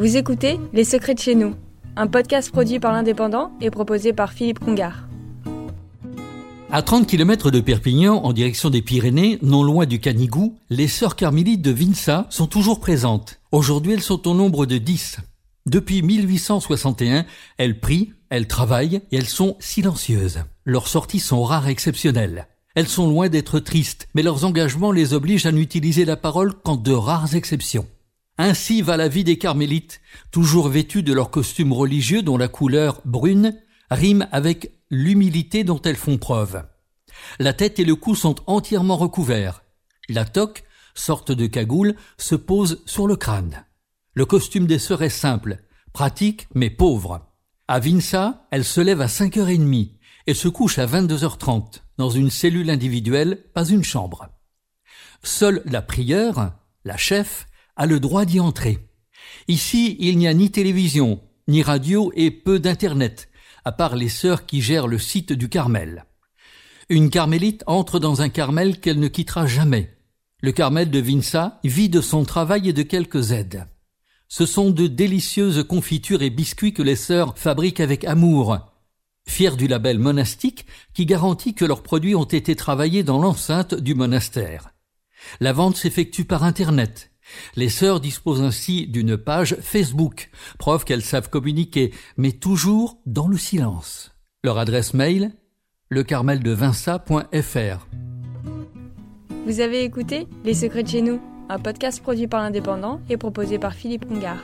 Vous écoutez Les Secrets de chez nous, un podcast produit par l'Indépendant et proposé par Philippe Congar. À 30 km de Perpignan, en direction des Pyrénées, non loin du Canigou, les sœurs carmélites de Vinça sont toujours présentes. Aujourd'hui, elles sont au nombre de 10. Depuis 1861, elles prient, elles travaillent et elles sont silencieuses. Leurs sorties sont rares et exceptionnelles. Elles sont loin d'être tristes, mais leurs engagements les obligent à n'utiliser la parole qu'en de rares exceptions. Ainsi va la vie des carmélites, toujours vêtues de leur costume religieux dont la couleur brune rime avec l'humilité dont elles font preuve. La tête et le cou sont entièrement recouverts. La toque, sorte de cagoule, se pose sur le crâne. Le costume des sœurs est simple, pratique mais pauvre. À Vinça, elle se lève à 5h30 et se couche à 22h30 dans une cellule individuelle, pas une chambre. Seule la prieure, la chef, a le droit d'y entrer. Ici, il n'y a ni télévision, ni radio et peu d'internet, à part les sœurs qui gèrent le site du Carmel. Une carmélite entre dans un Carmel qu'elle ne quittera jamais. Le Carmel de Vinça vit de son travail et de quelques aides. Ce sont de délicieuses confitures et biscuits que les sœurs fabriquent avec amour, fiers du label monastique qui garantit que leurs produits ont été travaillés dans l'enceinte du monastère. La vente s'effectue par Internet. Les sœurs disposent ainsi d'une page Facebook, preuve qu'elles savent communiquer, mais toujours dans le silence. Leur adresse mail lecarmeldevinça.fr. Vous avez écouté Les Secrets de chez nous, un podcast produit par l'Indépendant et proposé par Philippe Congar.